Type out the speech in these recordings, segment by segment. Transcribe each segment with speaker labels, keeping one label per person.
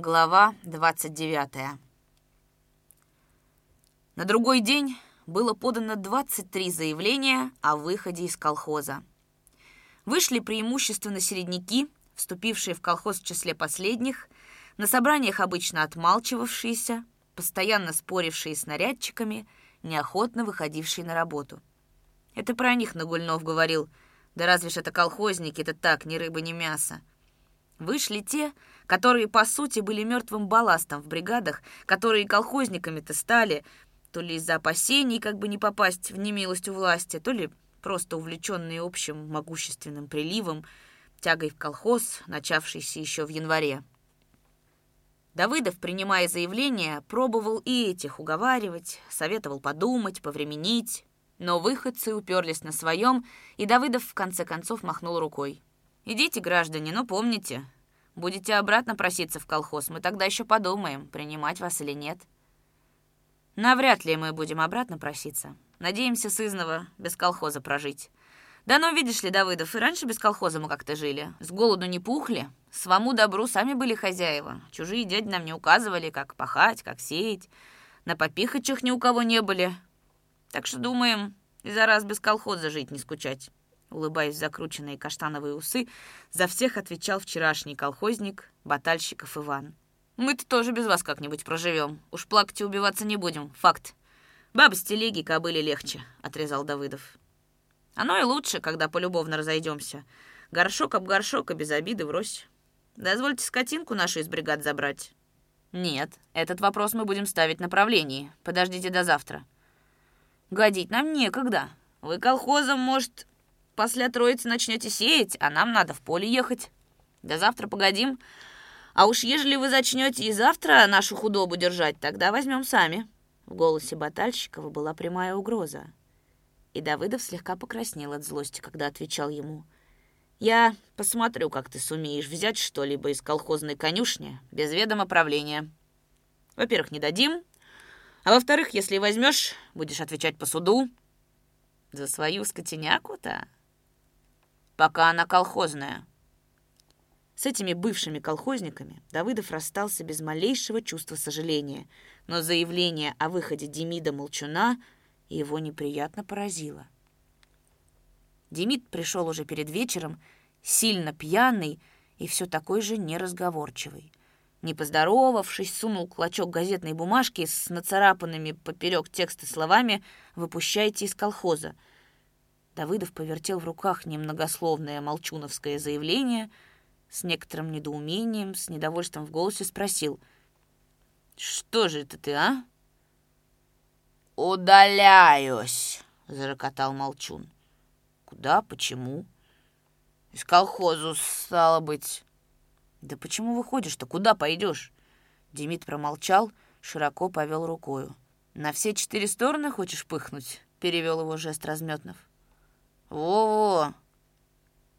Speaker 1: Глава 29. На другой день было подано 23 заявления о выходе из колхоза. Вышли преимущественно середняки, вступившие в колхоз в числе последних, на собраниях обычно отмалчивавшиеся, постоянно спорившие с нарядчиками, неохотно выходившие на работу. Это про них Нагульнов говорил, да разве ж это колхозники, это так, ни рыба, ни мясо. Вышли те, которые, по сути, были мертвым балластом в бригадах, которые колхозниками-то стали, то ли из-за опасений как бы не попасть в немилость у власти, то ли просто увлеченные общим могущественным приливом, тягой в колхоз, начавшийся еще в январе. Давыдов, принимая заявление, пробовал и этих уговаривать, советовал подумать, повременить, но выходцы уперлись на своем, и Давыдов в конце концов махнул рукой. «Идите, граждане, но помните, будете обратно проситься в колхоз, мы тогда еще подумаем, принимать вас или нет». «Навряд ли мы будем обратно проситься. Надеемся сызново без колхоза прожить. Да ну, видишь ли, Давыдов, и раньше без колхоза мы как-то жили. С голоду не пухли, свому добру сами были хозяева. Чужие дяди нам не указывали, как пахать, как сеять. На попихачах ни у кого не были. Так что думаем, и за раз без колхоза жить не скучать». Улыбаясь закрученные каштановые усы, за всех отвечал вчерашний колхозник Батальщиков Иван. «Мы-то тоже без вас как-нибудь проживем. Уж плакать и убиваться не будем. Факт. Бабы с телеги кобыли легче», — отрезал Давыдов. Оно и лучше, когда полюбовно разойдемся. Горшок об горшок, и без обиды врозь. Дозвольте скотинку нашу из бригад забрать. Нет, этот вопрос мы будем ставить на правлении. Подождите до завтра. Годить нам некогда. Вы колхозом, может, после троицы начнете сеять, а нам надо в поле ехать. До завтра погодим. А уж ежели вы зачнете и завтра нашу худобу держать, тогда возьмем сами. В голосе Батальщикова была прямая угроза. И Давыдов слегка покраснел от злости, когда отвечал ему. «Я посмотрю, как ты сумеешь взять что-либо из колхозной конюшни без ведома правления. Во-первых, не дадим, а во-вторых, если возьмешь, будешь отвечать по суду. За свою скотиняку-то? Пока она колхозная». С этими бывшими колхозниками Давыдов расстался без малейшего чувства сожаления, но заявление о выходе Демида Молчуна — его неприятно поразило. Демид пришел уже перед вечером, сильно пьяный и все такой же неразговорчивый. Не поздоровавшись, сунул клочок газетной бумажки с нацарапанными поперек текста словами «Выпущайте из колхоза». Давыдов повертел в руках немногословное молчуновское заявление, с некоторым недоумением, с недовольством в голосе спросил «Что же это ты, а?» «Удаляюсь!» — зарокотал Молчун. «Куда? Почему?» «Из колхозу, стало быть». «Да почему выходишь-то? Куда пойдешь?» Демид промолчал, широко повел рукою. «На все четыре стороны хочешь пыхнуть?» — перевел его жест Разметнов. «Во-во!»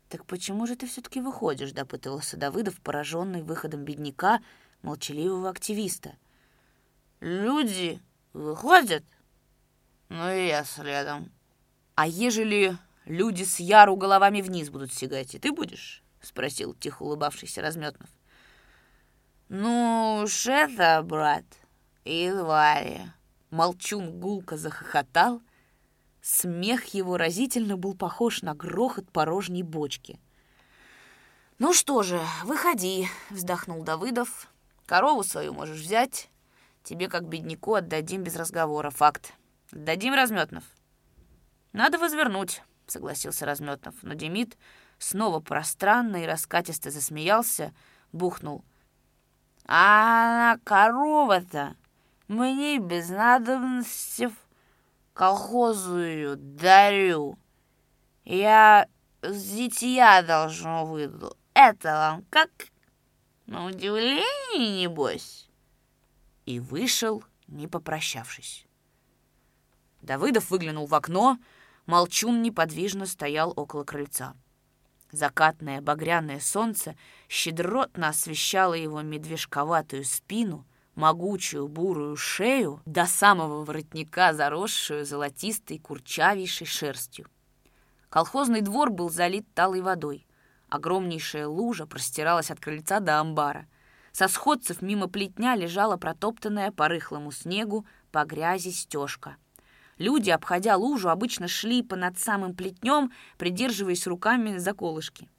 Speaker 1: «Так почему же ты все-таки выходишь?» — допытывался Давыдов, пораженный выходом бедняка, молчаливого активиста. «Люди выходят, ну и я следом. А ежели люди с яру головами вниз будут сигать, и ты будешь? Спросил тихо улыбавшийся Разметнов. Ну уж это, брат, едва ли. Молчун гулко захохотал. Смех его разительно был похож на грохот порожней бочки. «Ну что же, выходи», — вздохнул Давыдов. «Корову свою можешь взять. Тебе, как бедняку, отдадим без разговора. Факт. Дадим Разметнов. Надо возвернуть, согласился Разметнов, но Демид снова пространно и раскатисто засмеялся, бухнул. А она корова-то мне без надобности колхозу ее дарю. Я с дитя должно выйду. Это вам как? На удивление, небось. И вышел, не попрощавшись. Давыдов выглянул в окно. Молчун неподвижно стоял около крыльца. Закатное багряное солнце щедротно освещало его медвежковатую спину, могучую бурую шею до самого воротника, заросшую золотистой курчавейшей шерстью. Колхозный двор был залит талой водой. Огромнейшая лужа простиралась от крыльца до амбара. Со сходцев мимо плетня лежала протоптанная по рыхлому снегу, по грязи стежка. Люди, обходя лужу, обычно шли по над самым плетнем, придерживаясь руками за колышки.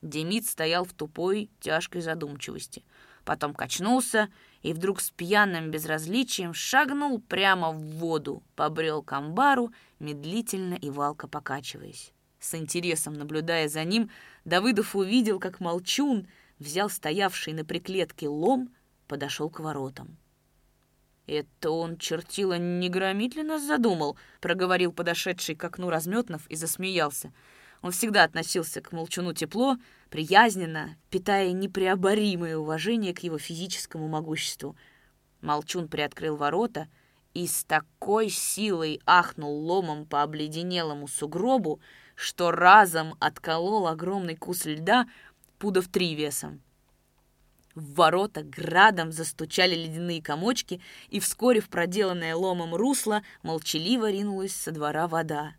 Speaker 1: Демид стоял в тупой, тяжкой задумчивости. Потом качнулся и вдруг с пьяным безразличием шагнул прямо в воду, побрел к амбару, медлительно и валко покачиваясь. С интересом наблюдая за ним, Давыдов увидел, как молчун взял стоявший на приклетке лом, подошел к воротам. «Это он, чертила, не задумал?» — проговорил подошедший к окну Разметнов и засмеялся. Он всегда относился к молчуну тепло, приязненно, питая непреоборимое уважение к его физическому могуществу. Молчун приоткрыл ворота и с такой силой ахнул ломом по обледенелому сугробу, что разом отколол огромный кус льда пудов три весом. В ворота градом застучали ледяные комочки, и вскоре в проделанное ломом русло молчаливо ринулась со двора вода.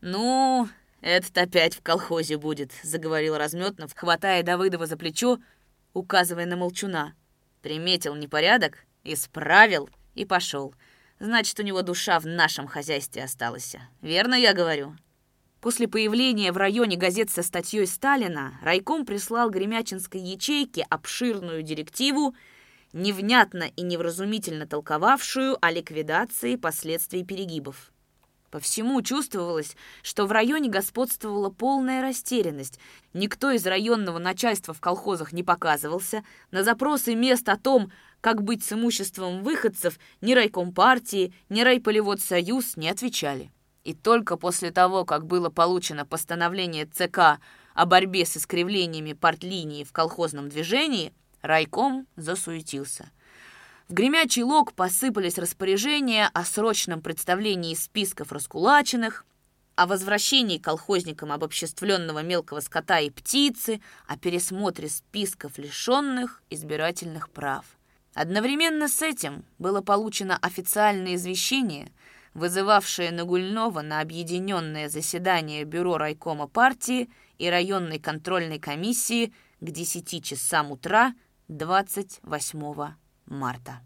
Speaker 1: «Ну, этот опять в колхозе будет», — заговорил Разметнов, хватая Давыдова за плечо, указывая на молчуна. Приметил непорядок, исправил и пошел. Значит, у него душа в нашем хозяйстве осталась. Верно я говорю?» После появления в районе газет со статьей Сталина райком прислал Гремячинской ячейке обширную директиву, невнятно и невразумительно толковавшую о ликвидации последствий перегибов. По всему чувствовалось, что в районе господствовала полная растерянность. Никто из районного начальства в колхозах не показывался. На запросы мест о том, как быть с имуществом выходцев, ни райком партии, ни райполевод союз не отвечали. И только после того, как было получено постановление ЦК о борьбе с искривлениями партлинии в колхозном движении, райком засуетился. В гремячий лог посыпались распоряжения о срочном представлении списков раскулаченных, о возвращении колхозникам обобществленного мелкого скота и птицы, о пересмотре списков лишенных избирательных прав. Одновременно с этим было получено официальное извещение – вызывавшее Нагульнова на объединенное заседание Бюро райкома партии и районной контрольной комиссии к 10 часам утра 28 марта.